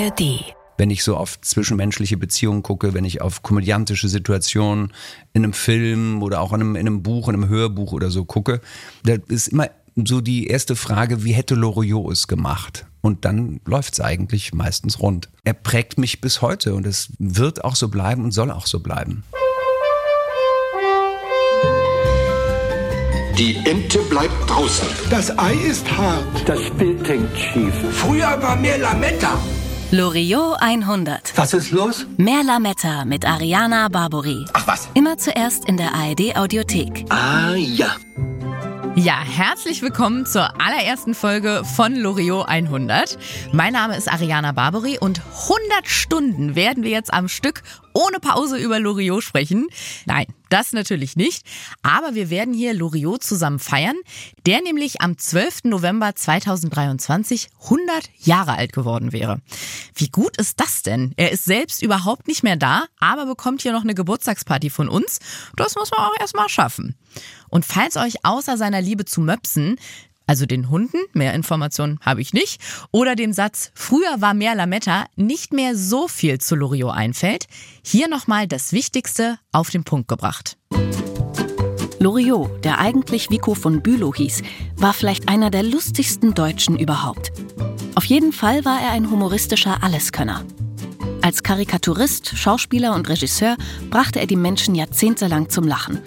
ARD. Wenn ich so auf zwischenmenschliche Beziehungen gucke, wenn ich auf komödiantische Situationen in einem Film oder auch in einem, in einem Buch, in einem Hörbuch oder so gucke, da ist immer so die erste Frage, wie hätte Loriot es gemacht? Und dann läuft es eigentlich meistens rund. Er prägt mich bis heute und es wird auch so bleiben und soll auch so bleiben. Die Ente bleibt draußen. Das Ei ist hart. Das Bild hängt schief. Früher war mehr Lametta. Loriot 100. Was ist los? Mehr Lametta mit Ariana Barbori. Ach was. Immer zuerst in der ARD Audiothek. Ah ja. Ja, herzlich willkommen zur allerersten Folge von Loriot 100. Mein Name ist Ariana Barbary und 100 Stunden werden wir jetzt am Stück ohne Pause über Loriot sprechen. Nein, das natürlich nicht. Aber wir werden hier Loriot zusammen feiern, der nämlich am 12. November 2023 100 Jahre alt geworden wäre. Wie gut ist das denn? Er ist selbst überhaupt nicht mehr da, aber bekommt hier noch eine Geburtstagsparty von uns. Das muss man auch erstmal schaffen. Und falls euch außer seiner Liebe zu Möpsen also den Hunden, mehr Informationen habe ich nicht, oder dem Satz, früher war mehr Lametta, nicht mehr so viel zu Loriot einfällt, hier nochmal das Wichtigste auf den Punkt gebracht. Loriot, der eigentlich Vico von Bülow hieß, war vielleicht einer der lustigsten Deutschen überhaupt. Auf jeden Fall war er ein humoristischer Alleskönner. Als Karikaturist, Schauspieler und Regisseur brachte er die Menschen jahrzehntelang zum Lachen.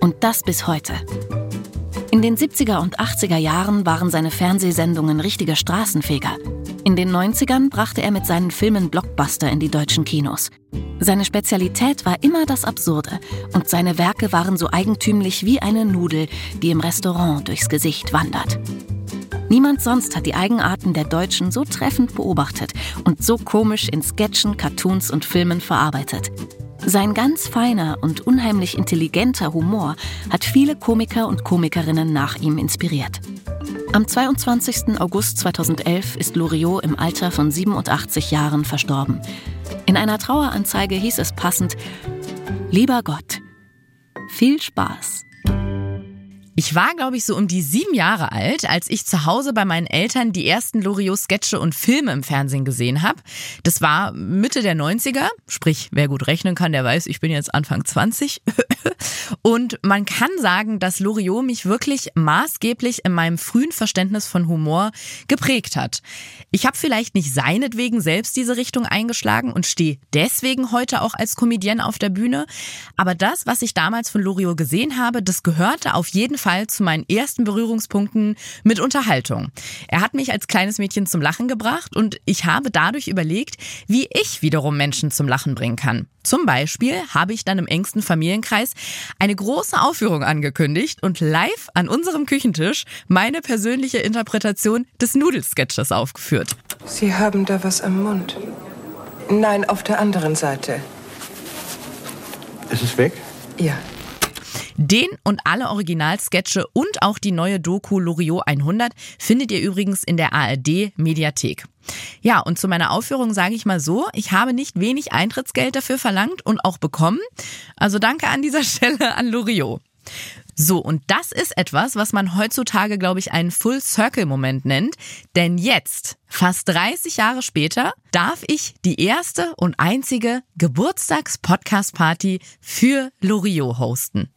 Und das bis heute. In den 70er und 80er Jahren waren seine Fernsehsendungen richtige Straßenfeger. In den 90ern brachte er mit seinen Filmen Blockbuster in die deutschen Kinos. Seine Spezialität war immer das Absurde und seine Werke waren so eigentümlich wie eine Nudel, die im Restaurant durchs Gesicht wandert. Niemand sonst hat die Eigenarten der Deutschen so treffend beobachtet und so komisch in Sketchen, Cartoons und Filmen verarbeitet. Sein ganz feiner und unheimlich intelligenter Humor hat viele Komiker und Komikerinnen nach ihm inspiriert. Am 22. August 2011 ist Loriot im Alter von 87 Jahren verstorben. In einer Traueranzeige hieß es passend, Lieber Gott, viel Spaß. Ich war, glaube ich, so um die sieben Jahre alt, als ich zu Hause bei meinen Eltern die ersten Loriot-Sketche und Filme im Fernsehen gesehen habe. Das war Mitte der 90er, sprich, wer gut rechnen kann, der weiß, ich bin jetzt Anfang 20. und man kann sagen, dass Loriot mich wirklich maßgeblich in meinem frühen Verständnis von Humor geprägt hat. Ich habe vielleicht nicht seinetwegen selbst diese Richtung eingeschlagen und stehe deswegen heute auch als Comedienne auf der Bühne. Aber das, was ich damals von Loriot gesehen habe, das gehörte auf jeden Fall zu meinen ersten Berührungspunkten mit Unterhaltung. Er hat mich als kleines Mädchen zum Lachen gebracht und ich habe dadurch überlegt, wie ich wiederum Menschen zum Lachen bringen kann. Zum Beispiel habe ich dann im engsten Familienkreis eine große Aufführung angekündigt und live an unserem Küchentisch meine persönliche Interpretation des Nudelsketches aufgeführt. Sie haben da was am Mund. Nein, auf der anderen Seite. Ist es weg? Ja. Den und alle Originalsketche und auch die neue Doku Loriot 100 findet ihr übrigens in der ARD Mediathek. Ja, und zu meiner Aufführung sage ich mal so, ich habe nicht wenig Eintrittsgeld dafür verlangt und auch bekommen. Also danke an dieser Stelle an Loriot. So, und das ist etwas, was man heutzutage, glaube ich, einen Full-Circle-Moment nennt. Denn jetzt, fast 30 Jahre später, darf ich die erste und einzige Geburtstags-Podcast-Party für Loriot hosten.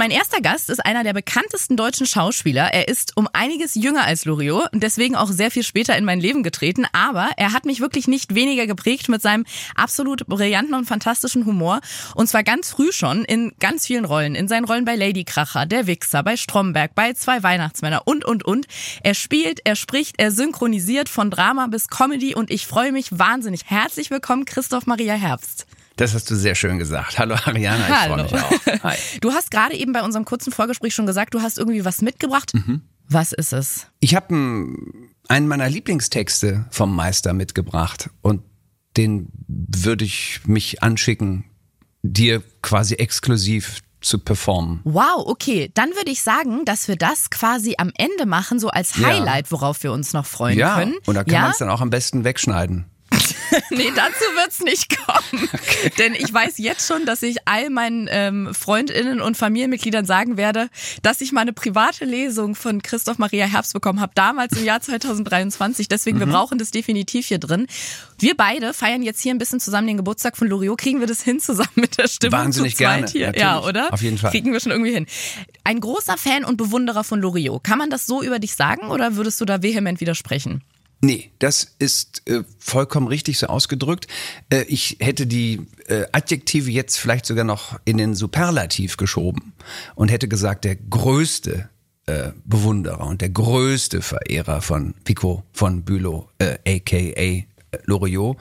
Mein erster Gast ist einer der bekanntesten deutschen Schauspieler. Er ist um einiges jünger als Loriot und deswegen auch sehr viel später in mein Leben getreten. Aber er hat mich wirklich nicht weniger geprägt mit seinem absolut brillanten und fantastischen Humor. Und zwar ganz früh schon in ganz vielen Rollen. In seinen Rollen bei Lady Kracher, Der Wichser, bei Stromberg, bei Zwei Weihnachtsmänner und, und, und. Er spielt, er spricht, er synchronisiert von Drama bis Comedy und ich freue mich wahnsinnig. Herzlich willkommen, Christoph Maria Herbst. Das hast du sehr schön gesagt. Hallo Ariana, ich freue mich auch. Hi. Du hast gerade eben bei unserem kurzen Vorgespräch schon gesagt, du hast irgendwie was mitgebracht. Mhm. Was ist es? Ich habe einen meiner Lieblingstexte vom Meister mitgebracht und den würde ich mich anschicken, dir quasi exklusiv zu performen. Wow, okay. Dann würde ich sagen, dass wir das quasi am Ende machen, so als Ja. Highlight, worauf wir uns noch freuen Ja, können. und da kann ja? man es dann auch am besten wegschneiden. nee, dazu wird's nicht kommen. Okay. Denn ich weiß jetzt schon, dass ich all meinen ähm, Freundinnen und Familienmitgliedern sagen werde, dass ich meine private Lesung von Christoph Maria Herbst bekommen habe, damals im Jahr 2023. Deswegen, mhm. wir brauchen das definitiv hier drin. Wir beide feiern jetzt hier ein bisschen zusammen den Geburtstag von Loriot. Kriegen wir das hin zusammen mit der Stimme? Wahnsinnig gerne. Hier? Natürlich. Ja, oder? Auf jeden Fall. Kriegen wir schon irgendwie hin. Ein großer Fan und Bewunderer von Loriot. Kann man das so über dich sagen oder würdest du da vehement widersprechen? Nee, das ist äh, vollkommen richtig so ausgedrückt. Äh, ich hätte die äh, Adjektive jetzt vielleicht sogar noch in den Superlativ geschoben und hätte gesagt, der größte äh, Bewunderer und der größte Verehrer von Pico von Bülow, äh, aka Loriot.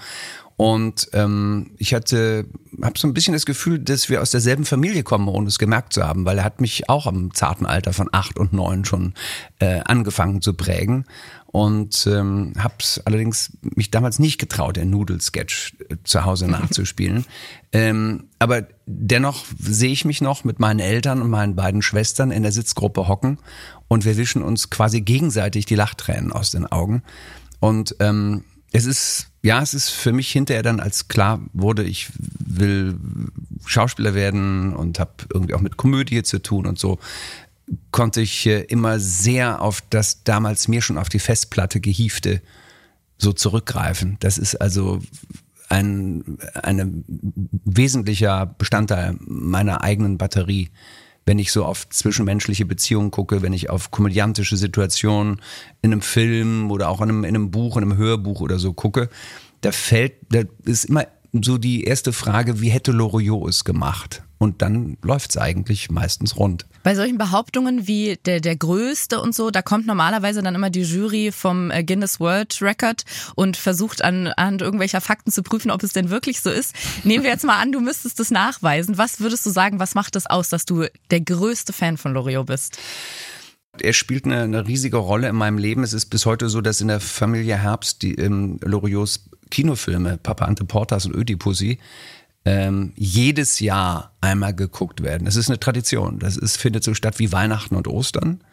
Und ähm, ich hatte, habe so ein bisschen das Gefühl, dass wir aus derselben Familie kommen, ohne es gemerkt zu haben, weil er hat mich auch im zarten Alter von acht und neun schon äh, angefangen zu prägen und ähm, habe allerdings mich damals nicht getraut, den Nudelsketch äh, zu Hause nachzuspielen. ähm, aber dennoch sehe ich mich noch mit meinen Eltern und meinen beiden Schwestern in der Sitzgruppe hocken und wir wischen uns quasi gegenseitig die Lachtränen aus den Augen. Und ähm, es ist, ja, es ist für mich hinterher dann, als klar wurde, ich will Schauspieler werden und habe irgendwie auch mit Komödie zu tun und so, konnte ich immer sehr auf das damals mir schon auf die Festplatte gehiefte so zurückgreifen. Das ist also ein, ein wesentlicher Bestandteil meiner eigenen Batterie wenn ich so auf zwischenmenschliche Beziehungen gucke, wenn ich auf komödiantische Situationen in einem Film oder auch in einem, in einem Buch, in einem Hörbuch oder so gucke, da fällt, da ist immer so die erste Frage, wie hätte Loriot es gemacht? Und dann läuft es eigentlich meistens rund. Bei solchen Behauptungen wie der, der Größte und so, da kommt normalerweise dann immer die Jury vom äh, Guinness World Record und versucht an, an irgendwelcher Fakten zu prüfen, ob es denn wirklich so ist. Nehmen wir jetzt mal an, du müsstest das nachweisen. Was würdest du sagen, was macht das aus, dass du der größte Fan von Loriot bist? Er spielt eine, eine, riesige Rolle in meinem Leben. Es ist bis heute so, dass in der Familie Herbst die ähm, Loriots Kinofilme, Papa Ante Portas und Ödipussy, ähm, jedes Jahr einmal geguckt werden. Das ist eine Tradition. Das ist, findet so statt wie Weihnachten und Ostern.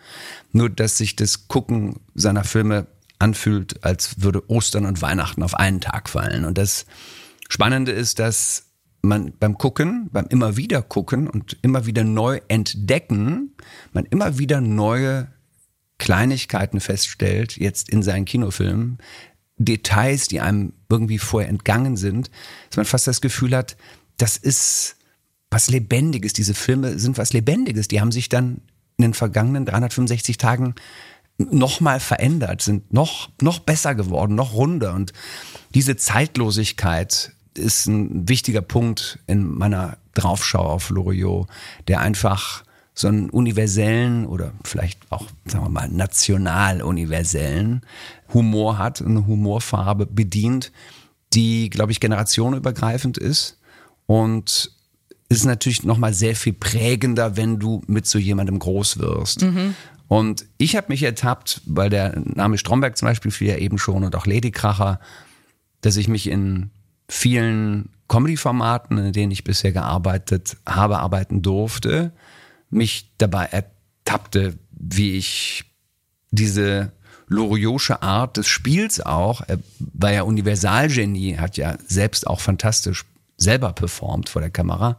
Nur, dass sich das Gucken seiner Filme anfühlt, als würde Ostern und Weihnachten auf einen Tag fallen. Und das Spannende ist, dass man beim Gucken, beim immer wieder gucken und immer wieder neu entdecken, man immer wieder neue Kleinigkeiten feststellt, jetzt in seinen Kinofilmen, Details, die einem irgendwie vorher entgangen sind, dass man fast das Gefühl hat, das ist was Lebendiges. Diese Filme sind was Lebendiges. Die haben sich dann in den vergangenen 365 Tagen nochmal verändert, sind noch, noch besser geworden, noch runder. Und diese Zeitlosigkeit ist ein wichtiger Punkt in meiner Draufschau auf Loriot, der einfach so einen universellen oder vielleicht auch, sagen wir mal, national universellen Humor hat, eine Humorfarbe bedient, die, glaube ich, generationenübergreifend ist und ist natürlich nochmal sehr viel prägender, wenn du mit so jemandem groß wirst. Mhm. Und ich habe mich ertappt, weil der Name Stromberg zum Beispiel fiel ja eben schon und auch Ladykracher, dass ich mich in vielen Comedy-Formaten, in denen ich bisher gearbeitet habe, arbeiten durfte, mich dabei ertappte, wie ich diese Loriosche Art des Spiels auch, er war ja Universalgenie, hat ja selbst auch fantastisch selber performt vor der Kamera.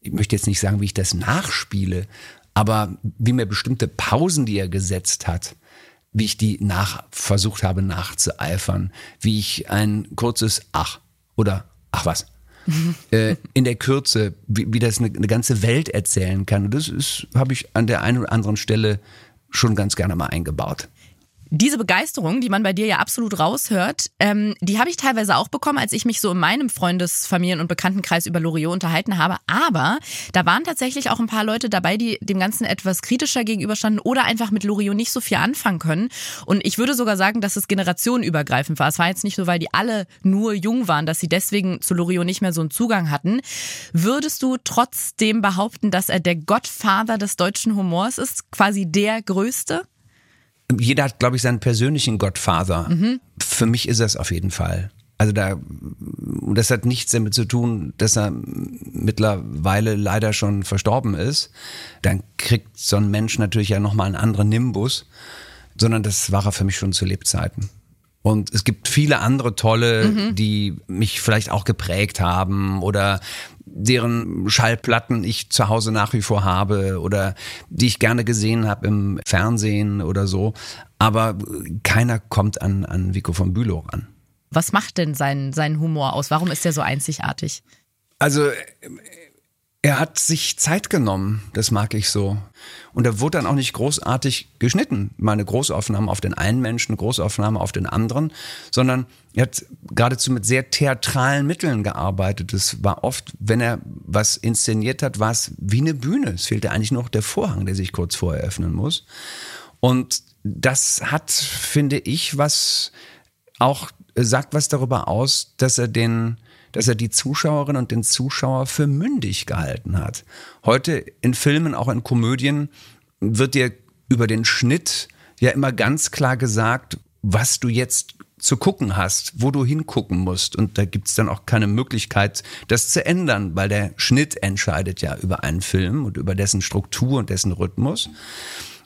Ich möchte jetzt nicht sagen, wie ich das nachspiele, aber wie mir bestimmte Pausen, die er gesetzt hat, wie ich die nach versucht habe nachzueifern, wie ich ein kurzes Ach oder Ach was äh, in der Kürze, wie, wie das eine, eine, ganze Welt erzählen kann. Und das ist, habe ich an der einen oder anderen Stelle schon ganz gerne mal eingebaut. Diese Begeisterung, die man bei dir ja absolut raushört, ähm, die habe ich teilweise auch bekommen, als ich mich so in meinem Freundes-, Familien- und Bekanntenkreis über Loriot unterhalten habe. Aber da waren tatsächlich auch ein paar Leute dabei, die dem Ganzen etwas kritischer gegenüberstanden oder einfach mit Loriot nicht so viel anfangen können. Und ich würde sogar sagen, dass es generationenübergreifend war. Es war jetzt nicht so, weil die alle nur jung waren, dass sie deswegen zu Loriot nicht mehr so einen Zugang hatten. Würdest du trotzdem behaupten, dass er der Gottvater des deutschen Humors ist? Quasi der größte? Jeder hat, glaube ich, seinen persönlichen Gottvater. Mhm. Für mich ist das auf jeden Fall. Also da, das hat nichts damit zu tun, dass er mittlerweile leider schon verstorben ist. Dann kriegt so ein Mensch natürlich ja nochmal einen anderen Nimbus, sondern das war er für mich schon zu Lebzeiten. Und es gibt viele andere tolle, mhm. die mich vielleicht auch geprägt haben oder deren Schallplatten ich zu Hause nach wie vor habe oder die ich gerne gesehen habe im Fernsehen oder so. Aber keiner kommt an, an Vico von Bülow ran. Was macht denn seinen, seinen Humor aus? Warum ist er so einzigartig? Also er hat sich Zeit genommen, das mag ich so. Und er wurde dann auch nicht großartig geschnitten. Meine Großaufnahme auf den einen Menschen, Großaufnahme auf den anderen, sondern er hat geradezu mit sehr theatralen Mitteln gearbeitet. Es war oft, wenn er was inszeniert hat, war es wie eine Bühne. Es fehlte eigentlich nur noch der Vorhang, der sich kurz vorher öffnen muss. Und das hat, finde ich, was auch sagt was darüber aus, dass er den dass er die Zuschauerin und den Zuschauer für mündig gehalten hat. Heute in Filmen, auch in Komödien, wird dir über den Schnitt ja immer ganz klar gesagt, was du jetzt zu gucken hast, wo du hingucken musst. Und da gibt's dann auch keine Möglichkeit, das zu ändern, weil der Schnitt entscheidet ja über einen Film und über dessen Struktur und dessen Rhythmus.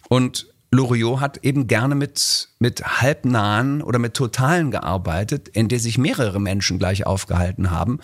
Und Loriot hat eben gerne mit, mit halbnahen oder mit totalen gearbeitet, in der sich mehrere Menschen gleich aufgehalten haben.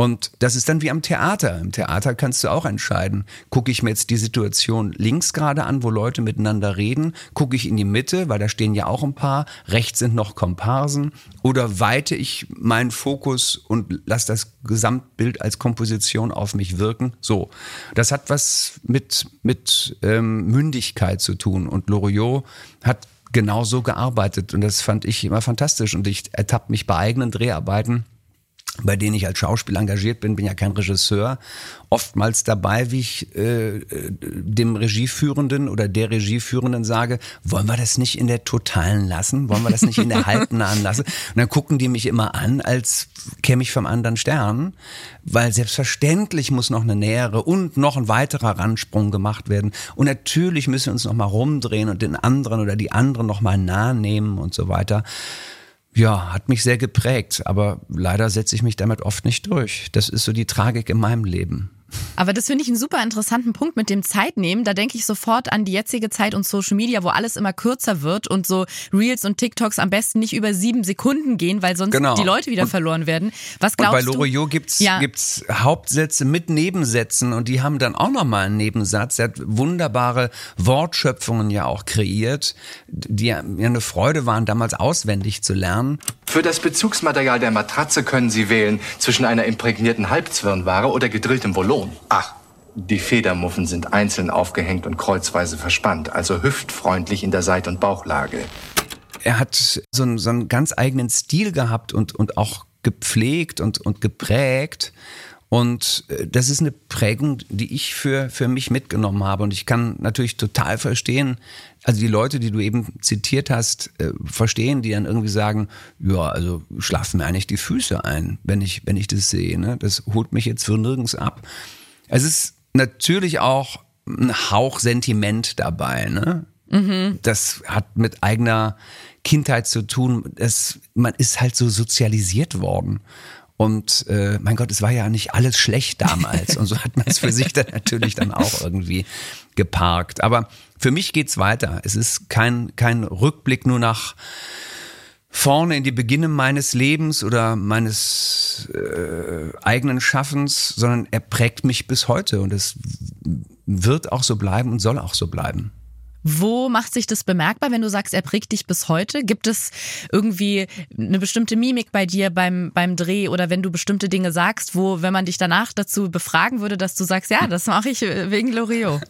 Und das ist dann wie am Theater. Im Theater kannst du auch entscheiden, gucke ich mir jetzt die Situation links gerade an, wo Leute miteinander reden, gucke ich in die Mitte, weil da stehen ja auch ein paar, rechts sind noch Komparsen, oder weite ich meinen Fokus und lasse das Gesamtbild als Komposition auf mich wirken. So, das hat was mit, mit ähm, Mündigkeit zu tun. Und Loriot hat genau so gearbeitet und das fand ich immer fantastisch und ich ertappe mich bei eigenen Dreharbeiten bei denen ich als Schauspieler engagiert bin, bin ja kein Regisseur, oftmals dabei, wie ich äh, dem Regieführenden oder der Regieführenden sage, wollen wir das nicht in der totalen lassen? Wollen wir das nicht in der halbnahen lassen? Und dann gucken die mich immer an, als käme ich vom anderen Stern, weil selbstverständlich muss noch eine nähere und noch ein weiterer Ransprung gemacht werden. Und natürlich müssen wir uns noch mal rumdrehen und den anderen oder die anderen noch mal nahe nehmen und so weiter. Ja, hat mich sehr geprägt, aber leider setze ich mich damit oft nicht durch. Das ist so die Tragik in meinem Leben. Aber das finde ich einen super interessanten Punkt mit dem Zeitnehmen. Da denke ich sofort an die jetzige Zeit und Social Media, wo alles immer kürzer wird und so Reels und TikToks am besten nicht über sieben Sekunden gehen, weil sonst genau. die Leute wieder und, verloren werden. Was glaubst und bei Loriot gibt's ja. gibt's Hauptsätze mit Nebensätzen und die haben dann auch nochmal einen Nebensatz. Er hat wunderbare Wortschöpfungen ja auch kreiert, die ja eine Freude waren, damals auswendig zu lernen. Für das Bezugsmaterial der Matratze können Sie wählen zwischen einer imprägnierten Halbzwirnware oder gedrilltem Volon. Ach, die Federmuffen sind einzeln aufgehängt und kreuzweise verspannt, also hüftfreundlich in der Seit- und Bauchlage. Er hat so einen, so einen ganz eigenen Stil gehabt und, und auch gepflegt und, und geprägt. Und äh, das ist eine Prägung, die ich für, für mich mitgenommen habe. Und ich kann natürlich total verstehen, also die Leute, die du eben zitiert hast, äh, verstehen, die dann irgendwie sagen, ja, also schlafen mir eigentlich die Füße ein, wenn ich, wenn ich das sehe. Ne? Das holt mich jetzt für nirgends ab. Es ist natürlich auch ein Hauch Sentiment dabei. Ne? Mhm. Das hat mit eigener Kindheit zu tun. Das, man ist halt so sozialisiert worden. Und äh, mein Gott, es war ja nicht alles schlecht damals. Und so hat man es für sich dann natürlich dann auch irgendwie geparkt. Aber für mich geht's weiter. Es ist kein, kein Rückblick nur nach vorne in die Beginne meines Lebens oder meines äh, eigenen Schaffens, sondern er prägt mich bis heute und es wird auch so bleiben und soll auch so bleiben. Wo macht sich das bemerkbar, wenn du sagst, er prägt dich bis heute? Gibt es irgendwie eine bestimmte Mimik bei dir beim, beim Dreh oder wenn du bestimmte Dinge sagst, wo, wenn man dich danach dazu befragen würde, dass du sagst, ja, das mache ich wegen Loriot?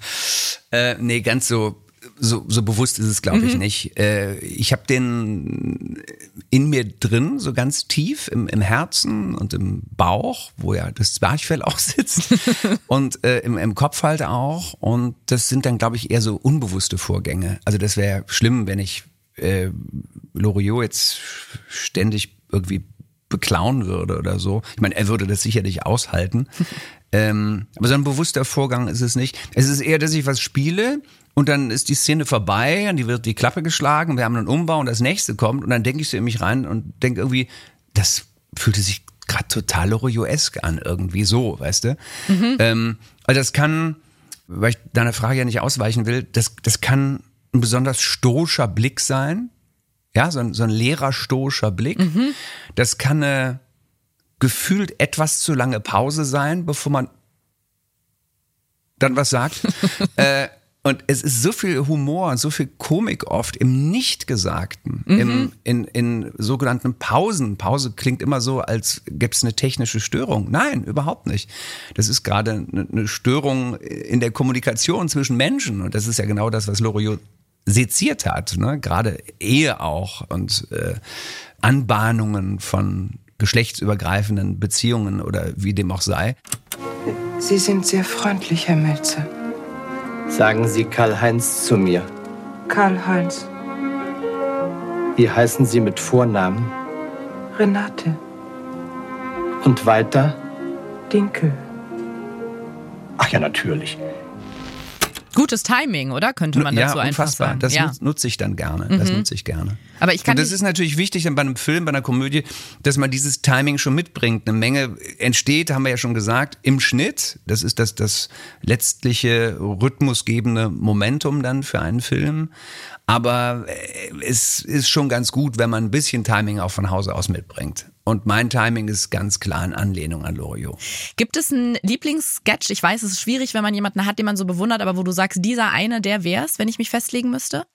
äh, nee, ganz so so, so bewusst ist es, glaube ich, mhm. nicht. Äh, ich habe den in mir drin, so ganz tief im, im Herzen und im Bauch, wo ja das Zwerchfell auch sitzt und äh, im, im Kopf halt auch. Und das sind dann, glaube ich, eher so unbewusste Vorgänge. Also das wäre schlimm, wenn ich äh, Loriot jetzt ständig irgendwie beklauen würde oder so. Ich meine, er würde das sicherlich aushalten. ähm, aber so ein bewusster Vorgang ist es nicht. Es ist eher, dass ich was spiele und dann ist die Szene vorbei und die wird die Klappe geschlagen, wir haben einen Umbau und das nächste kommt und dann denke ich so in mich rein und denke irgendwie, das fühlte sich gerade total Lorioesk an, irgendwie so, weißt du? Mhm. Ähm, also das kann, weil ich deiner Frage ja nicht ausweichen will, das, das kann ein besonders stoischer Blick sein, Ja, so ein, so ein leerer, stoischer Blick. Das kann eine gefühlt etwas zu lange Pause sein, bevor man dann was sagt. äh, und es ist so viel Humor, so viel Komik oft im Nichtgesagten, im, in, in sogenannten Pausen. Pause klingt immer so, als gäbe es eine technische Störung. Nein, überhaupt nicht. Das ist gerade eine, eine Störung in der Kommunikation zwischen Menschen. Und das ist ja genau das, was Loriot seziert hat. Ne? Gerade Ehe auch und äh, Anbahnungen von geschlechtsübergreifenden Beziehungen oder wie dem auch sei. Sie sind sehr freundlich, Herr Melzer. Sagen Sie Karl-Heinz zu mir. Karl-Heinz. Wie heißen Sie mit Vornamen? Renate. Und weiter? Dinkel. Ach ja, natürlich. Gutes Timing, oder? Könnte man ja, dazu einfach unfassbar. sagen. Das ja. nutz- nutze ich dann gerne. Das nutze ich gerne. Aber ich kann Und das ist natürlich wichtig dann bei einem Film, bei einer Komödie, dass man dieses Timing schon mitbringt. Eine Menge entsteht, haben wir ja schon gesagt, im Schnitt. Das ist das, das letztliche rhythmusgebende Momentum dann für einen Film. Aber äh, es ist schon ganz gut, wenn man ein bisschen Timing auch von Hause aus mitbringt. Und mein Timing ist ganz klar in Anlehnung an Loriot. Gibt es einen Lieblingssketch? Ich weiß, es ist schwierig, wenn man jemanden hat, den man so bewundert, aber wo du sagst, dieser eine, der wär's, wenn ich mich festlegen müsste?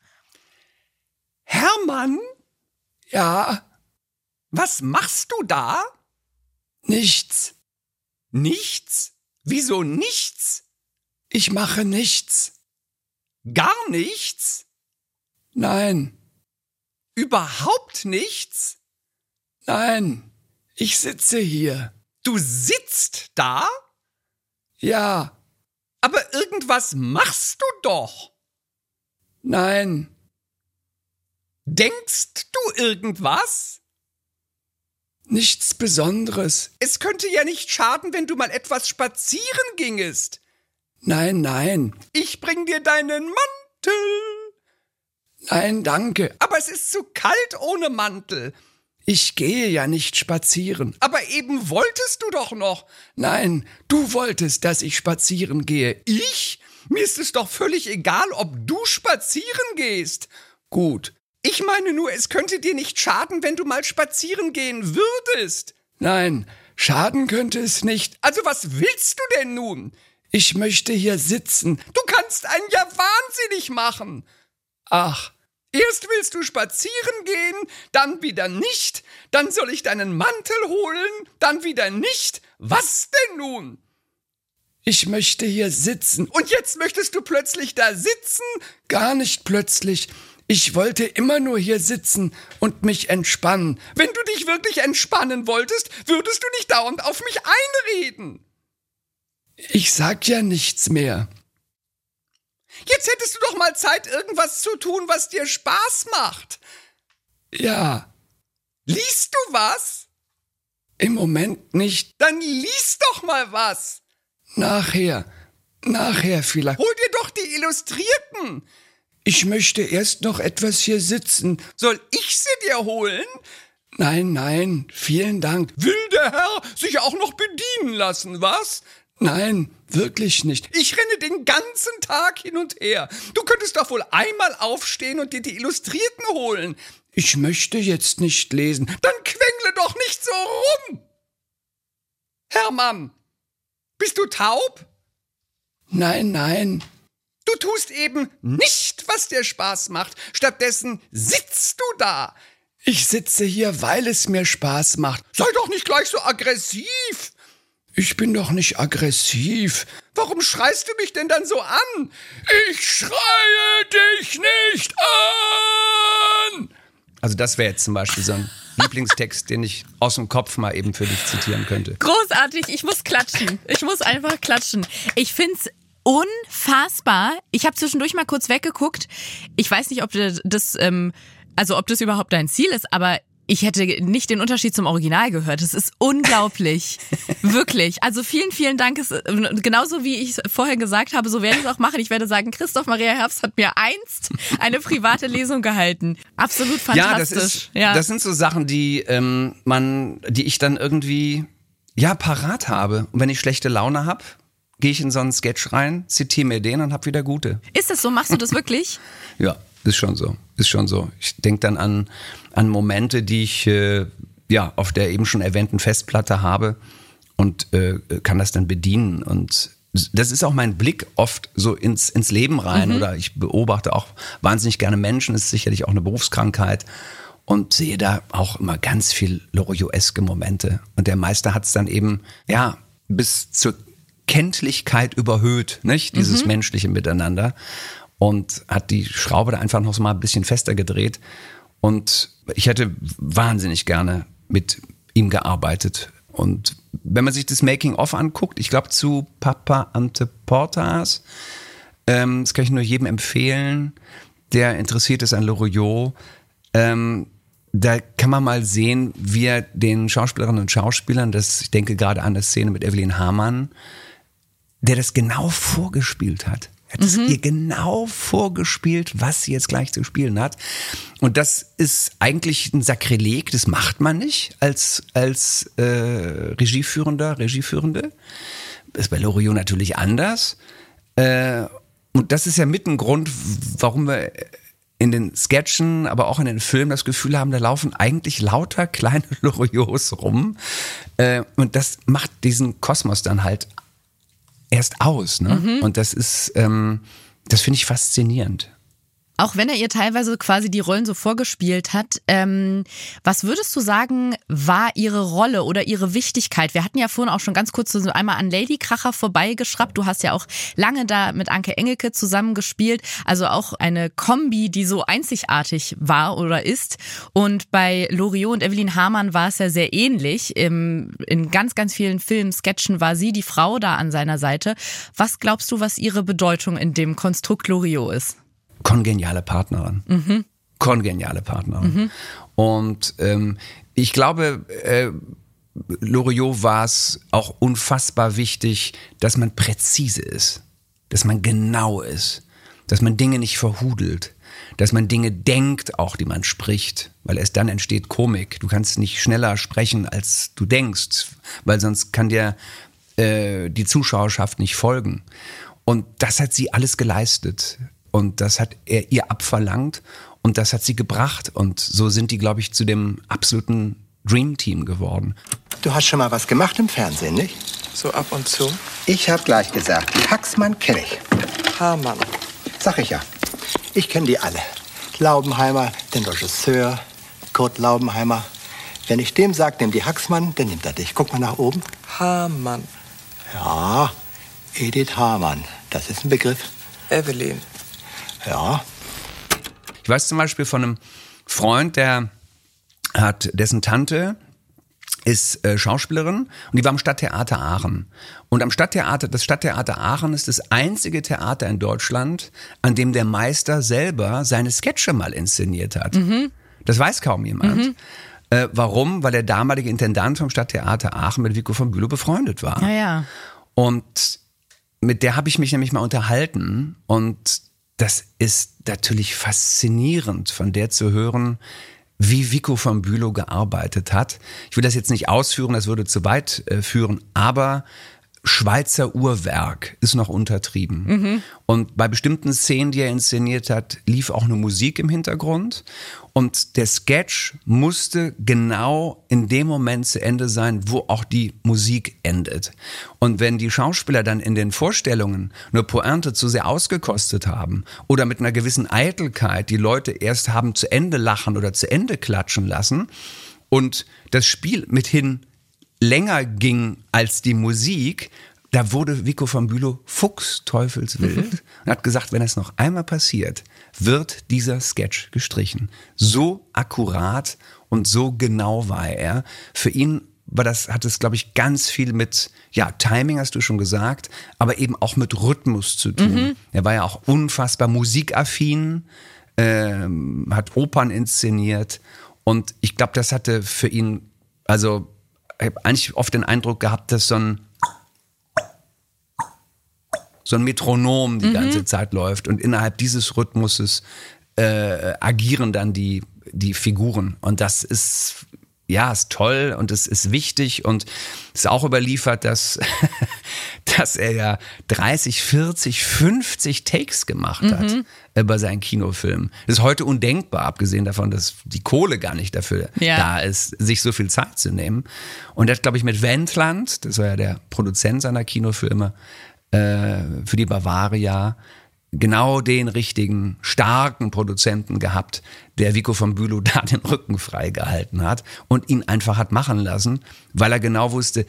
Hermann? Ja. Was machst du da? Nichts. Nichts? Wieso nichts? Ich mache nichts. Gar nichts? Nein. Überhaupt nichts? Nein. Ich sitze hier. Du sitzt da? Ja. Aber irgendwas machst du doch. Nein. Denkst du irgendwas? Nichts Besonderes. Es könnte ja nicht schaden, wenn du mal etwas spazieren gingest. Nein, nein. Ich bring dir deinen Mantel. Nein, danke. Aber es ist zu kalt ohne Mantel. Ich gehe ja nicht spazieren. Aber eben wolltest du doch noch. Nein, du wolltest, dass ich spazieren gehe. Ich? Mir ist es doch völlig egal, ob du spazieren gehst. Gut. Ich meine nur, es könnte dir nicht schaden, wenn du mal spazieren gehen würdest. Nein, schaden könnte es nicht. Also was willst du denn nun? Ich möchte hier sitzen. Du kannst einen ja wahnsinnig machen. Ach, erst willst du spazieren gehen, dann wieder nicht, dann soll ich deinen Mantel holen, dann wieder nicht. Was denn nun? Ich möchte hier sitzen. Und jetzt möchtest du plötzlich da sitzen? Gar nicht plötzlich. Ich wollte immer nur hier sitzen und mich entspannen. Wenn du dich wirklich entspannen wolltest, würdest du nicht dauernd auf mich einreden. Ich sag ja nichts mehr. Jetzt hättest du doch mal Zeit, irgendwas zu tun, was dir Spaß macht. Ja. Liest du was? Im Moment nicht. Dann lies doch mal was. Nachher. Nachher vielleicht. Hol dir doch die Illustrierten. Ich möchte erst noch etwas hier sitzen. Soll ich sie dir holen? Nein, nein, vielen Dank. Will der Herr sich auch noch bedienen lassen, was? Nein, wirklich nicht. Ich renne den ganzen Tag hin und her. Du könntest doch wohl einmal aufstehen und dir die Illustrierten holen. Ich möchte jetzt nicht lesen. Dann quengle doch nicht so rum. Hermann, bist du taub? Nein, nein. Du tust eben nicht, was dir Spaß macht. Stattdessen sitzt du da. Ich sitze hier, weil es mir Spaß macht. Sei doch nicht gleich so aggressiv. Ich bin doch nicht aggressiv. Warum schreist du mich denn dann so an? Ich schreie dich nicht an! Also das wäre jetzt zum Beispiel so ein Lieblingstext, den ich aus dem Kopf mal eben für dich zitieren könnte. Großartig, ich muss klatschen. Ich muss einfach klatschen. Ich find's unfassbar. Ich habe zwischendurch mal kurz weggeguckt. Ich weiß nicht, ob das, ähm, also ob das überhaupt dein Ziel ist, aber ich hätte nicht den Unterschied zum Original gehört. Es ist unglaublich. Wirklich. Also vielen, vielen Dank. Es, genauso wie ich vorher gesagt habe, so werde ich es auch machen. Ich werde sagen, Christoph Maria Herbst hat mir einst eine private Lesung gehalten. Absolut fantastisch. Ja, das, ist, das sind so Sachen, die ähm, man, die ich dann irgendwie ja parat habe. Und wenn ich schlechte Laune habe, gehe ich in so einen Sketch rein, zitiere mir den und hab wieder gute. Ist das so? Machst du das wirklich? Ja. Ist schon so, ist schon so. Ich denke dann an, an Momente, die ich äh, ja auf der eben schon erwähnten Festplatte habe und äh, kann das dann bedienen und das ist auch mein Blick oft so ins, ins Leben rein mhm. oder ich beobachte auch wahnsinnig gerne Menschen, ist sicherlich auch eine Berufskrankheit und sehe da auch immer ganz viel Lorioeske Momente. Und der Meister hat es dann eben, ja, bis zur Kenntlichkeit überhöht, nicht? Dieses mhm. menschliche Miteinander. Und hat die Schraube da einfach noch mal ein bisschen fester gedreht. Und ich hätte wahnsinnig gerne mit ihm gearbeitet. Und wenn man sich das Making-of anguckt, ich glaube zu Papa Ante Portas, ähm, das kann ich nur jedem empfehlen, der interessiert ist an Loriot. Ähm, da kann man mal sehen, wie er den Schauspielerinnen und Schauspielern, das, ich denke gerade an der Szene mit Evelyn Hamann, der das genau vorgespielt hat. Hat es mhm. ihr genau vorgespielt, was sie jetzt gleich zu spielen hat. Und das ist eigentlich ein Sakrileg, das macht man nicht als, als äh, Regieführender, Regieführende. Das ist bei Loriot natürlich anders. Äh, und das ist ja mit ein Grund, warum wir in den Sketchen, aber auch in den Filmen das Gefühl haben, da laufen eigentlich lauter kleine Loriots rum. Äh, und das macht diesen Kosmos dann halt erst aus. Ne? Mhm. Und das ist, ähm, das finde ich faszinierend. Auch wenn er ihr teilweise quasi die Rollen so vorgespielt hat, ähm, was würdest du sagen, war ihre Rolle oder ihre Wichtigkeit? Wir hatten ja vorhin auch schon ganz kurz so einmal an Lady Kracher vorbeigeschraubt. Du hast ja auch lange da mit Anke Engelke zusammengespielt. Also auch eine Kombi, die so einzigartig war oder ist. Und bei Loriot und Evelyn Hamann war es ja sehr ähnlich. In ganz, ganz vielen Filmen, Sketchen war sie die Frau da an seiner Seite. Was glaubst du, was ihre Bedeutung in dem Konstrukt Loriot ist? Kongeniale Partnerin. Mhm. Kongeniale Partnerin. Mhm. Und ähm, ich glaube, äh, Loriot war es auch unfassbar wichtig, dass man präzise ist, dass man genau ist, dass man Dinge nicht verhudelt, dass man Dinge denkt, auch die man spricht, weil erst dann entsteht Komik. Du kannst nicht schneller sprechen, als du denkst, weil sonst kann dir äh, die Zuschauerschaft nicht folgen. Und das hat sie alles geleistet. Und das hat er ihr abverlangt und das hat sie gebracht. Und so sind die, glaube ich, zu dem absoluten Dream Team geworden. Du hast schon mal was gemacht im Fernsehen, nicht? So ab und zu. Ich habe gleich gesagt, die Haxmann kenne ich. Hamann. Sag ich ja. Ich kenne die alle. Laubenheimer, den Regisseur, Kurt Laubenheimer. Wenn ich dem sage, nimm die Haxmann, dann nimmt er dich. Guck mal nach oben. Hamann. Ja, Edith Hamann. Das ist ein Begriff. Evelyn. Ja. Ich weiß zum Beispiel von einem Freund, der hat, dessen Tante ist äh, Schauspielerin und die war am Stadttheater Aachen. Und am Stadttheater, das Stadttheater Aachen ist das einzige Theater in Deutschland, an dem der Meister selber seine Sketche mal inszeniert hat. Mhm. Das weiß kaum jemand. Mhm. Äh, warum? Weil der damalige Intendant vom Stadttheater Aachen mit Vico von Bülow befreundet war. Ja, ja. Und mit der habe ich mich nämlich mal unterhalten und das ist natürlich faszinierend, von der zu hören, wie Vico von Bülow gearbeitet hat. Ich will das jetzt nicht ausführen, das würde zu weit äh, führen, aber Schweizer Uhrwerk ist noch untertrieben. Mhm. Und bei bestimmten Szenen, die er inszeniert hat, lief auch eine Musik im Hintergrund. Und der Sketch musste genau in dem Moment zu Ende sein, wo auch die Musik endet. Und wenn die Schauspieler dann in den Vorstellungen nur Pointe zu sehr ausgekostet haben oder mit einer gewissen Eitelkeit die Leute erst haben zu Ende lachen oder zu Ende klatschen lassen und das Spiel mithin länger ging als die Musik, da wurde Vico von Bülow fuchsteufelswild mhm. und hat gesagt, wenn es noch einmal passiert, wird dieser Sketch gestrichen. So akkurat und so genau war er. Für ihn war das, hat es, glaube ich, ganz viel mit, ja, Timing hast du schon gesagt, aber eben auch mit Rhythmus zu tun. Mhm. Er war ja auch unfassbar musikaffin, ähm, hat Opern inszeniert und ich glaube, das hatte für ihn, also ich habe eigentlich oft den Eindruck gehabt, dass so ein so ein Metronom die mhm. ganze Zeit läuft und innerhalb dieses Rhythmuses äh, agieren dann die, die Figuren. Und das ist ja, ist toll und es ist wichtig und es ist auch überliefert, dass, dass er ja 30, 40, 50 Takes gemacht hat Mhm. äh, bei seinen Kinofilmen. Das ist heute undenkbar, abgesehen davon, dass die Kohle gar nicht dafür Ja. da ist, sich so viel Zeit zu nehmen. Und er hat, glaube ich, mit Wendland, das war ja der Produzent seiner Kinofilme, äh, für die Bavaria, genau den richtigen, starken Produzenten gehabt, der Vico von Bülow da den Rücken freigehalten hat und ihn einfach hat machen lassen, weil er genau wusste,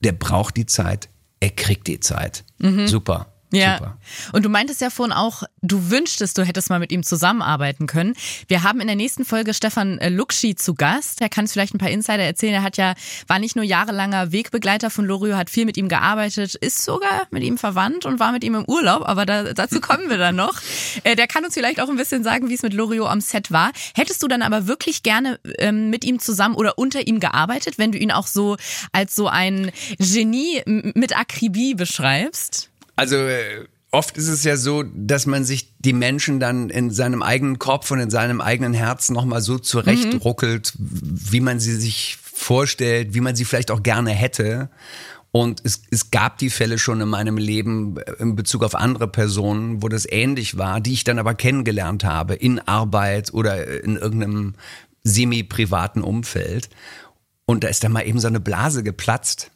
der braucht die Zeit, er kriegt die Zeit. Super. Ja. Super. Und du meintest ja vorhin auch, du wünschtest, du hättest mal mit ihm zusammenarbeiten können. Wir haben in der nächsten Folge Stefan äh, Luxi zu Gast. Er kann uns vielleicht ein paar Insider erzählen. Er hat ja, war nicht nur jahrelanger Wegbegleiter von Loriot, hat viel mit ihm gearbeitet, ist sogar mit ihm verwandt und war mit ihm im Urlaub, aber da, dazu kommen wir dann noch. Äh, der kann uns vielleicht auch ein bisschen sagen, wie es mit Loriot am Set war. Hättest du dann aber wirklich gerne ähm, mit ihm zusammen oder unter ihm gearbeitet, wenn du ihn auch so als so ein Genie mit Akribie beschreibst? Also äh, oft ist es ja so, dass man sich die Menschen dann in seinem eigenen Kopf und in seinem eigenen Herzen nochmal so zurechtruckelt, wie man sie sich vorstellt, wie man sie vielleicht auch gerne hätte. Und es, es gab die Fälle schon in meinem Leben äh, in Bezug auf andere Personen, wo das ähnlich war, die ich dann aber kennengelernt habe in Arbeit oder in irgendeinem semi-privaten Umfeld. Und da ist dann mal eben so eine Blase geplatzt.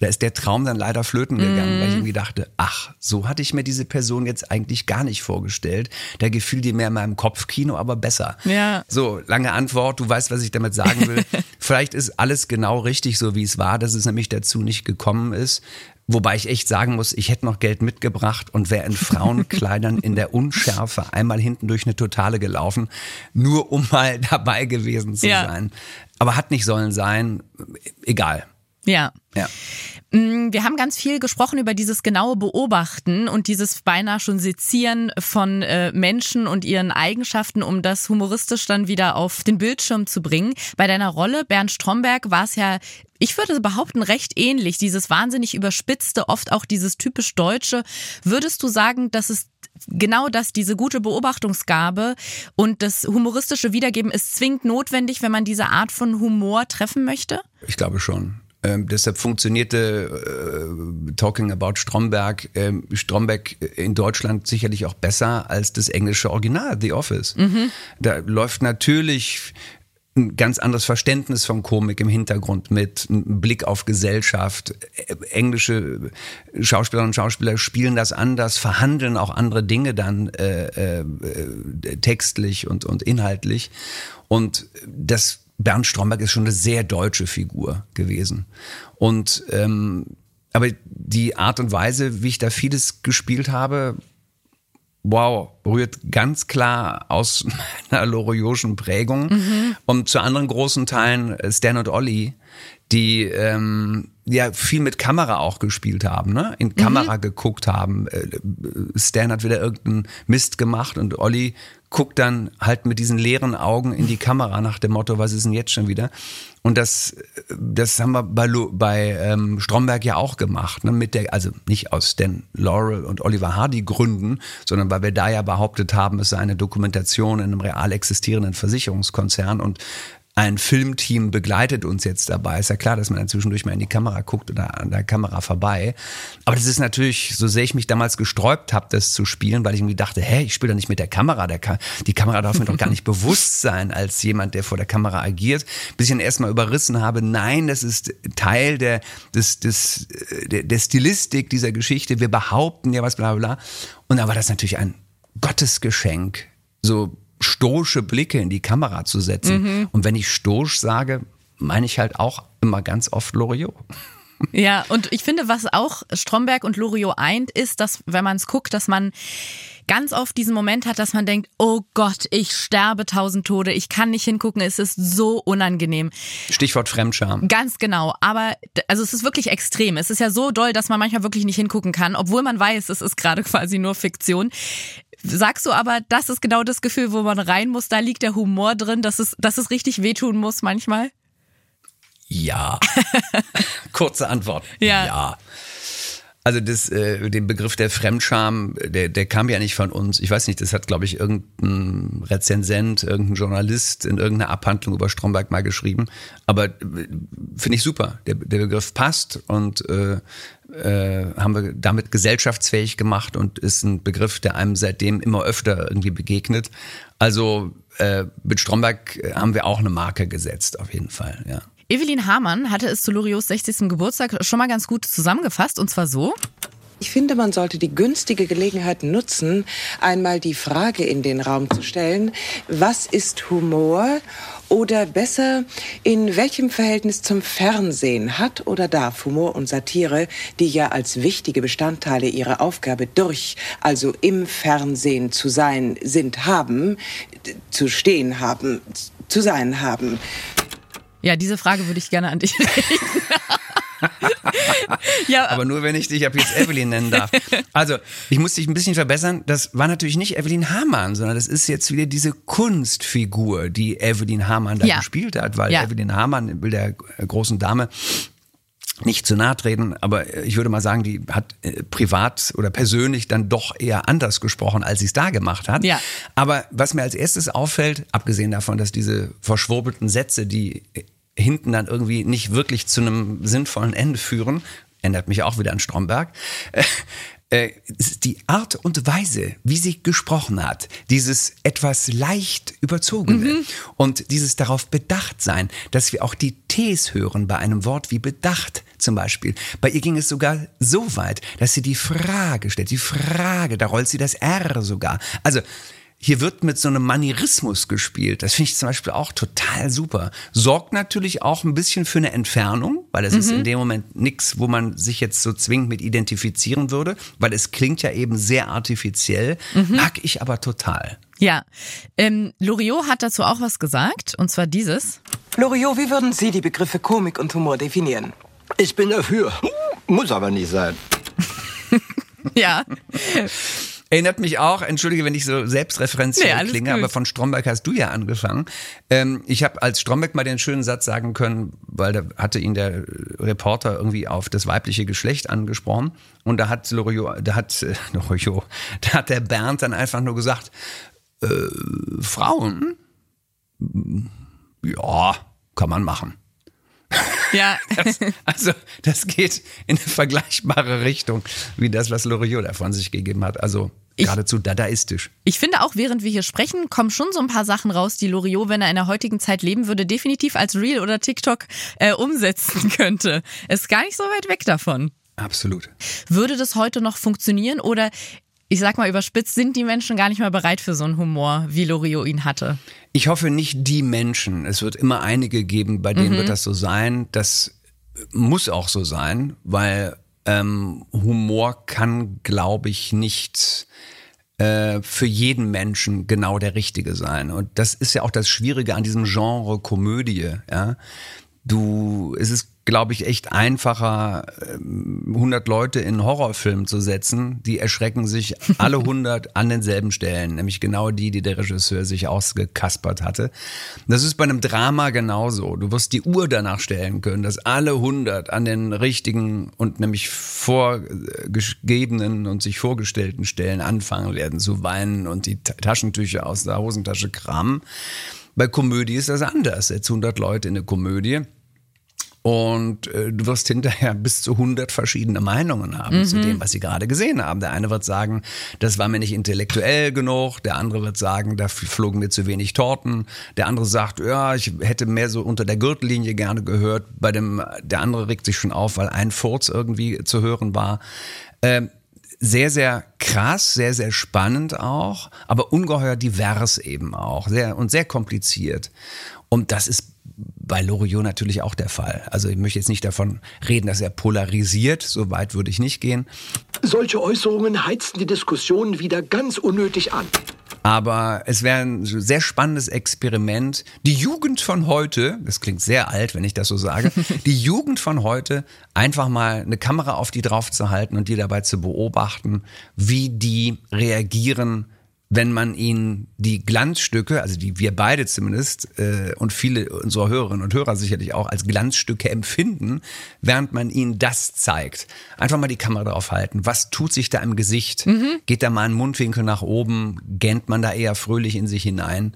Da ist der Traum dann leider flöten gegangen, weil ich irgendwie dachte, ach, so hatte ich mir diese Person jetzt eigentlich gar nicht vorgestellt. Da gefiel die mehr in meinem Kopfkino, aber besser. Ja. So, lange Antwort, du weißt, was ich damit sagen will. Vielleicht ist alles genau richtig, so wie es war, dass es nämlich dazu nicht gekommen ist. Wobei ich echt sagen muss, ich hätte noch Geld mitgebracht und wäre in Frauenkleidern in der Unschärfe einmal hinten durch eine Totale gelaufen, nur um mal dabei gewesen zu Ja. sein. Aber hat nicht sollen sein, egal. Ja. Ja. Mm, Wir haben ganz viel gesprochen über dieses genaue Beobachten und dieses beinahe schon Sezieren von äh, Menschen und ihren Eigenschaften, um das humoristisch dann wieder auf den Bildschirm zu bringen. Bei deiner Rolle, Bernd Stromberg, war es ja, ich würde behaupten, recht ähnlich. Dieses wahnsinnig überspitzte, oft auch dieses typisch Deutsche. Würdest du sagen, dass es genau das, diese gute Beobachtungsgabe und das humoristische Wiedergeben ist zwingend notwendig, wenn man diese Art von Humor treffen möchte? Ich glaube schon. Ähm, deshalb funktionierte äh, Talking About Stromberg, ähm, Stromberg in Deutschland sicherlich auch besser als das englische Original, The Office. Da läuft natürlich ein ganz anderes Verständnis von Komik im Hintergrund mit, ein Blick auf Gesellschaft. Äh, Englische Schauspielerinnen und Schauspieler spielen das anders, verhandeln auch andere Dinge dann äh, äh, textlich und, und inhaltlich. Und das Bernd Stromberg ist schon eine sehr deutsche Figur gewesen. Und ähm, aber die Art und Weise, wie ich da vieles gespielt habe, wow, rührt ganz klar aus meiner Loriotischen Prägung. Und zu anderen großen Teilen äh, Stan und Olli, die ähm, ja viel mit Kamera auch gespielt haben, ne? In Kamera geguckt haben. Äh, Stan hat wieder irgendeinen Mist gemacht und Olli guckt dann halt mit diesen leeren Augen in die Kamera nach dem Motto, was ist denn jetzt schon wieder? Und das, das haben wir bei, bei ähm, Stromberg ja auch gemacht, ne? Mit der, also nicht aus Stan Laurel und Oliver Hardy Gründen, sondern weil wir da ja behauptet haben, es sei eine Dokumentation in einem real existierenden Versicherungskonzern und ein Filmteam begleitet uns jetzt dabei. Ist ja klar, dass man dann zwischendurch mal in die Kamera guckt oder an der Kamera vorbei. Aber das ist natürlich, so sehr ich mich damals gesträubt habe, das zu spielen, weil ich irgendwie dachte, hä, ich spiele doch nicht mit der Kamera. Der Ka die Kamera darf mir doch gar nicht bewusst sein als jemand, der vor der Kamera agiert. Bis ich dann erstmal überrissen habe, nein, das ist Teil der, des, des, äh, der, der Stilistik dieser Geschichte. Wir behaupten ja was, bla bla bla. Und da war das natürlich ein Gottesgeschenk, so stoische Blicke in die Kamera zu setzen. Und wenn ich stoisch sage, meine ich halt auch immer ganz oft Loriot. Ja, und ich finde, was auch Stromberg und Loriot eint, ist, dass, wenn man es guckt, dass man ganz oft diesen Moment hat, dass man denkt, oh Gott, ich sterbe tausend Tode, ich kann nicht hingucken, es ist so unangenehm. Stichwort Fremdscham. Ganz genau, aber also es ist wirklich extrem. Es ist ja so doll, dass man manchmal wirklich nicht hingucken kann, obwohl man weiß, es ist gerade quasi nur Fiktion. Sagst du aber, das ist genau das Gefühl, wo man rein muss, da liegt der Humor drin, dass es, dass es richtig wehtun muss manchmal? Ja. Kurze Antwort. Ja. Ja. Also das, äh, den Begriff der Fremdscham, der, der kam ja nicht von uns. Ich weiß nicht, das hat, glaube ich, irgendein Rezensent, irgendein Journalist in irgendeiner Abhandlung über Stromberg mal geschrieben. Aber äh, finde ich super. Der, der Begriff passt und äh, äh, haben wir damit gesellschaftsfähig gemacht und ist ein Begriff, der einem seitdem immer öfter irgendwie begegnet. Also äh, mit Stromberg haben wir auch eine Marke gesetzt, auf jeden Fall, ja. Evelyn Hamann hatte es zu Loriots 60. Geburtstag schon mal ganz gut zusammengefasst und zwar so. Ich finde, man sollte die günstige Gelegenheit nutzen, einmal die Frage in den Raum zu stellen, was ist Humor? Oder besser, in welchem Verhältnis zum Fernsehen hat oder darf Humor und Satire, die ja als wichtige Bestandteile ihrer Aufgabe durch, also im Fernsehen zu sein, sind, haben, zu stehen haben, zu sein haben? Ja, diese Frage würde ich gerne an dich richten. ja. Aber nur, wenn ich dich ab jetzt Evelyn nennen darf. Also, ich muss dich ein bisschen verbessern. Das war natürlich nicht Evelyn Hamann, sondern das ist jetzt wieder diese Kunstfigur, die Evelyn Hamann da ja. gespielt hat, weil ja. Evelyn Hamann will der großen Dame nicht zu nahe treten, aber ich würde mal sagen, die hat äh, privat oder persönlich dann doch eher anders gesprochen, als sie es da gemacht hat. Ja. Aber was mir als erstes auffällt, abgesehen davon, dass diese verschwurbelten Sätze, die hinten dann irgendwie nicht wirklich zu einem sinnvollen Ende führen, ändert mich auch wieder an Stromberg, äh, äh, die Art und Weise, wie sie gesprochen hat, dieses etwas leicht überzogene mhm. und dieses darauf bedacht sein, dass wir auch die Ts hören bei einem Wort wie bedacht zum Beispiel. Bei ihr ging es sogar so weit, dass sie die Frage stellt, die Frage, da rollt sie das R sogar. Also hier wird mit so einem Manierismus gespielt. Das finde ich zum Beispiel auch total super. Sorgt natürlich auch ein bisschen für eine Entfernung, weil es mhm. ist in dem Moment nichts, wo man sich jetzt so zwingend mit identifizieren würde, weil es klingt ja eben sehr artifiziell. Mhm. Mag ich aber total. Ja, ähm, Loriot hat dazu auch was gesagt, und zwar dieses. Loriot, wie würden Sie die Begriffe Komik und Humor definieren? Ich bin dafür. Muss aber nicht sein. ja. Erinnert mich auch, entschuldige, wenn ich so selbstreferenziell nee, klinge, gut. aber von Stromberg hast du ja angefangen. Ähm, ich habe als Stromberg mal den schönen Satz sagen können, weil da hatte ihn der Reporter irgendwie auf das weibliche Geschlecht angesprochen. Und da hat Loriot, da hat äh, Loriot, da hat der Bernd dann einfach nur gesagt, äh, Frauen, ja, kann man machen. Ja. Das, also, das geht in eine vergleichbare Richtung wie das, was Loriot da von sich gegeben hat. Also, ich, geradezu dadaistisch. Ich finde auch, während wir hier sprechen, kommen schon so ein paar Sachen raus, die Loriot, wenn er in der heutigen Zeit leben würde, definitiv als Reel oder TikTok äh, umsetzen könnte. Ist gar nicht so weit weg davon. Absolut. Würde das heute noch funktionieren oder ich sag mal überspitzt, sind die Menschen gar nicht mehr bereit für so einen Humor, wie Loriot ihn hatte? Ich hoffe nicht die Menschen. Es wird immer einige geben, bei denen mhm. wird das so sein. Das muss auch so sein, weil ähm, Humor kann, glaube ich, nicht äh, für jeden Menschen genau der richtige sein. Und das ist ja auch das Schwierige an diesem Genre Komödie. Ja? Du, es ist glaube ich, echt einfacher, 100 ähm, Leute in einen Horrorfilm zu setzen. Die erschrecken sich alle 100 an denselben Stellen, nämlich genau die, die der Regisseur sich ausgekaspert hatte. Das ist bei einem Drama genauso. Du wirst die Uhr danach stellen können, dass alle 100 an den richtigen und nämlich vorgegebenen und sich vorgestellten Stellen anfangen werden zu weinen und die Taschentücher aus der Hosentasche kramen. Bei Komödie ist das anders. Jetzt 100 Leute in eine Komödie und äh, du wirst hinterher bis zu 100 verschiedene Meinungen haben mhm. zu dem, was sie gerade gesehen haben. Der eine wird sagen, das war mir nicht intellektuell genug. Der andere wird sagen, da flogen mir zu wenig Torten. Der andere sagt, ja, ich hätte mehr so unter der Gürtellinie gerne gehört. Bei dem, der andere regt sich schon auf, weil ein Furz irgendwie zu hören war. Ähm, sehr, sehr krass, sehr, sehr spannend auch, aber ungeheuer divers eben auch, sehr und sehr kompliziert. Und das ist bei Loriot natürlich auch der Fall. Also ich möchte jetzt nicht davon reden, dass er polarisiert, so weit würde ich nicht gehen. Solche Äußerungen heizen die Diskussion wieder ganz unnötig an. Aber es wäre ein sehr spannendes Experiment. Die Jugend von heute, das klingt sehr alt, wenn ich das so sage, die Jugend von heute einfach mal eine Kamera auf die drauf zu halten und die dabei zu beobachten, wie die reagieren wenn man ihn die Glanzstücke, also die wir beide zumindest äh, und viele unserer Hörerinnen und Hörer sicherlich auch als Glanzstücke empfinden, während man ihnen das zeigt. Einfach mal die Kamera drauf halten. Was tut sich da im Gesicht? Mhm. Geht da mal ein Mundwinkel nach oben? Gähnt man da eher fröhlich in sich hinein?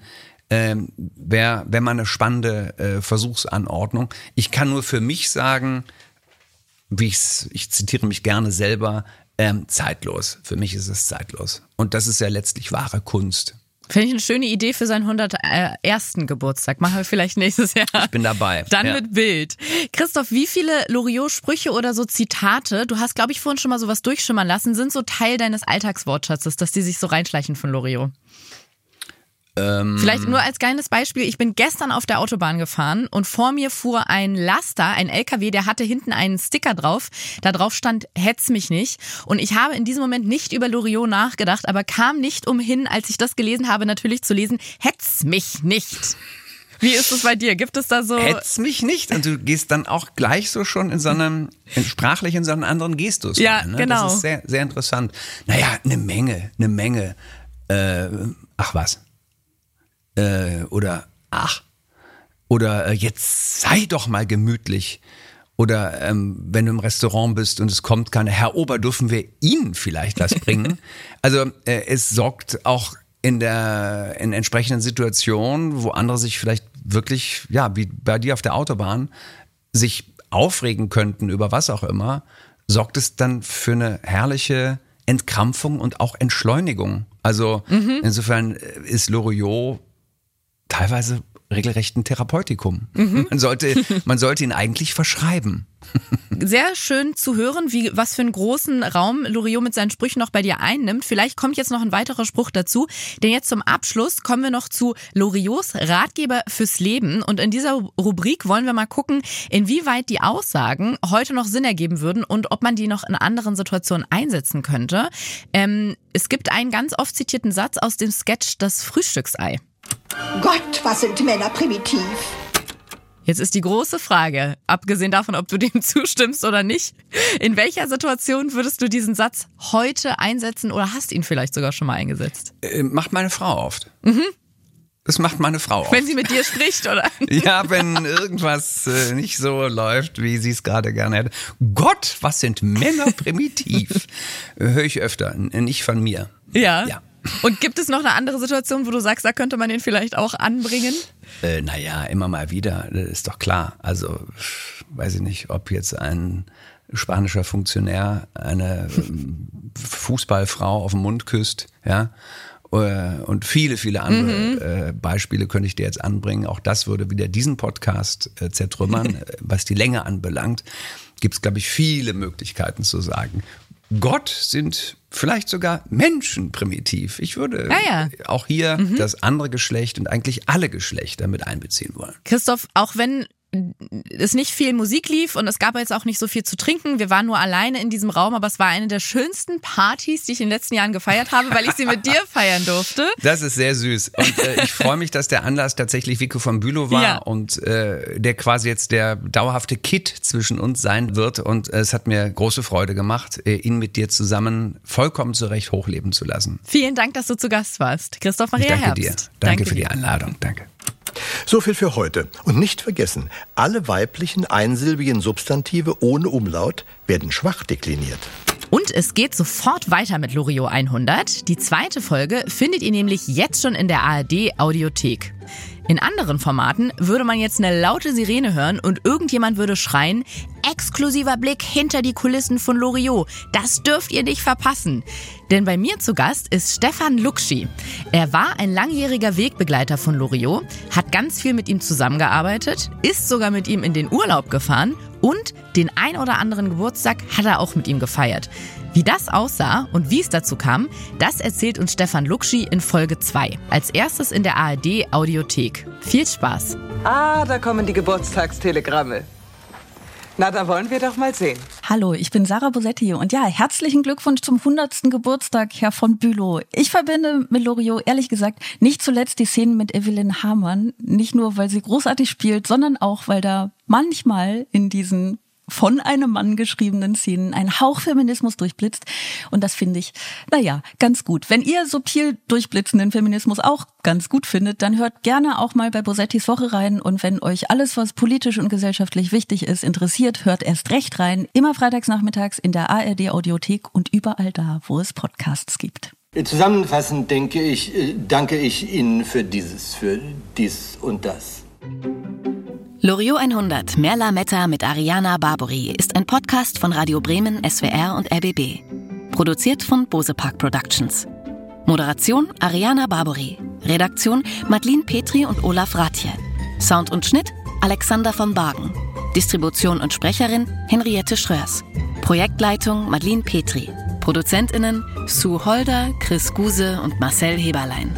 Ähm, Wäre wär mal eine spannende äh, Versuchsanordnung. Ich kann nur für mich sagen, wie ich's, ich zitiere mich gerne selber, ähm, zeitlos. Für mich ist es zeitlos. Und das ist ja letztlich wahre Kunst. Finde ich eine schöne Idee für seinen 101. Geburtstag. Machen wir vielleicht nächstes Jahr. Ich bin dabei. Dann ja. mit Bild. Christoph, wie viele Loriot-Sprüche oder so Zitate, du hast, glaube ich, vorhin schon mal sowas durchschimmern lassen, sind so Teil deines Alltagswortschatzes, dass die sich so reinschleichen von Loriot? Ähm, Vielleicht nur als kleines Beispiel. Ich bin gestern auf der Autobahn gefahren und vor mir fuhr ein Laster, ein LKW, der hatte hinten einen Sticker drauf. Da drauf stand, hetz mich nicht. Und ich habe in diesem Moment nicht über Loriot nachgedacht, aber kam nicht umhin, als ich das gelesen habe, natürlich zu lesen, hetz mich nicht. Wie ist es bei dir? Gibt es da so. Hetz mich nicht. Und du gehst dann auch gleich so schon in so einem, in sprachlich in so einen anderen Gestus. Ja, rein, ne? genau. Das ist sehr, sehr interessant. Naja, eine Menge, eine Menge. Äh, ach was äh, oder ach oder äh, jetzt sei doch mal gemütlich oder ähm, wenn du im Restaurant bist und es kommt keine Herr Ober, dürfen wir Ihnen vielleicht was bringen? also äh, es sorgt auch in der in entsprechenden Situationen, wo andere sich vielleicht wirklich ja wie bei dir auf der Autobahn sich aufregen könnten über was auch immer, sorgt es dann für eine herrliche Entkrampfung und auch Entschleunigung. Also Mhm. insofern ist Loriot teilweise regelrecht ein Therapeutikum. Mhm. Man, sollte, man sollte ihn eigentlich verschreiben. Sehr schön zu hören, wie was für einen großen Raum Loriot mit seinen Sprüchen noch bei dir einnimmt. Vielleicht kommt jetzt noch ein weiterer Spruch dazu. Denn jetzt zum Abschluss kommen wir noch zu Loriots Ratgeber fürs Leben. Und in dieser Rubrik wollen wir mal gucken, inwieweit die Aussagen heute noch Sinn ergeben würden und ob man die noch in anderen Situationen einsetzen könnte. Ähm, es gibt einen ganz oft zitierten Satz aus dem Sketch Das Frühstücksei. Gott, was sind Männer primitiv. Jetzt ist die große Frage, abgesehen davon, ob du dem zustimmst oder nicht, in welcher Situation würdest du diesen Satz heute einsetzen oder hast ihn vielleicht sogar schon mal eingesetzt? Äh, macht meine Frau oft. Mhm. Das macht meine Frau oft. Wenn sie mit dir spricht, oder? Ja, wenn irgendwas äh, nicht so läuft, wie sie es gerade gerne hätte. Gott, was sind Männer primitiv? Höre ich öfter, nicht von mir. Ja. Ja. Und gibt es noch eine andere Situation, wo du sagst, da könnte man den vielleicht auch anbringen? Äh, naja, immer mal wieder, das ist doch klar. Also, weiß ich nicht, ob jetzt ein spanischer Funktionär eine ähm, Fußballfrau auf den Mund küsst, ja. Äh, Und viele, viele andere äh, Beispiele könnte ich dir jetzt anbringen. Auch das würde wieder diesen Podcast äh, zertrümmern. Was die Länge anbelangt, gibt es, glaube ich, viele Möglichkeiten zu sagen. Gott sind vielleicht sogar Menschen primitiv. Ich würde Ja, ja. auch hier das andere Geschlecht und eigentlich alle Geschlechter mit einbeziehen wollen. Christoph, auch wenn es nicht viel Musik lief und es gab jetzt auch nicht so viel zu trinken. Wir waren nur alleine in diesem Raum, aber es war eine der schönsten Partys, die ich in den letzten Jahren gefeiert habe, weil ich sie mit dir feiern durfte. Das ist sehr süß. Und äh, ich freue mich, dass der Anlass tatsächlich Vico von Bülow war Ja. und äh, der quasi jetzt der dauerhafte Kit zwischen uns sein wird. Und äh, es hat mir große Freude gemacht, äh, ihn mit dir zusammen vollkommen zurecht hochleben zu lassen. Vielen Dank, dass du zu Gast warst. Christoph Ich Maria danke Herbst. dir. Danke, für dir. die Einladung. Danke. So viel für heute. Und nicht vergessen, alle weiblichen einsilbigen Substantive ohne Umlaut werden schwach dekliniert. Und es geht sofort weiter mit Loriot 100. Die zweite Folge findet ihr nämlich jetzt schon in der ARD Audiothek. In anderen Formaten würde man jetzt eine laute Sirene hören und irgendjemand würde schreien, exklusiver Blick hinter die Kulissen von Loriot. Das dürft ihr nicht verpassen. Denn bei mir zu Gast ist Stefan Luxi. Er war ein langjähriger Wegbegleiter von Loriot, hat ganz viel mit ihm zusammengearbeitet, ist sogar mit ihm in den Urlaub gefahren und den ein oder anderen Geburtstag hat er auch mit ihm gefeiert. Wie das aussah und wie es dazu kam, das erzählt uns Stefan Luxi in Folge 2. Als erstes in der ARD Audiothek. Viel Spaß. Ah, da kommen die Geburtstagstelegramme. Na, da wollen wir doch mal sehen. Hallo, ich bin Sarah Bosetti und ja, herzlichen Glückwunsch zum 100. Geburtstag, Herr von Bülow. Ich verbinde mit Loriot ehrlich gesagt nicht zuletzt die Szenen mit Evelyn Hamann, nicht nur weil sie großartig spielt, sondern auch weil da manchmal in diesen von einem Mann geschriebenen Szenen einen Hauch Feminismus durchblitzt. Und das finde ich, naja, ganz gut. Wenn ihr subtil durchblitzenden Feminismus auch ganz gut findet, dann hört gerne auch mal bei Bosettis Woche rein. Und wenn euch alles, was politisch und gesellschaftlich wichtig ist, interessiert, hört erst recht rein. Immer freitags nachmittags in der ARD Audiothek und überall da, wo es Podcasts gibt. Zusammenfassend denke ich, äh, danke ich Ihnen für dieses, für dies und das. Loriot 100 Merla Metta mit Ariana Barbori ist ein Podcast von Radio Bremen, SWR und RBB. Produziert von Bose Park Productions. Moderation Ariana Barbori. Redaktion Madeline Petri und Olaf Ratje. Sound und Schnitt Alexander von Bargen. Distribution und Sprecherin Henriette Schröers. Projektleitung Madeline Petri. ProduzentInnen Sue Holder, Chris Guse und Marcel Heberlein.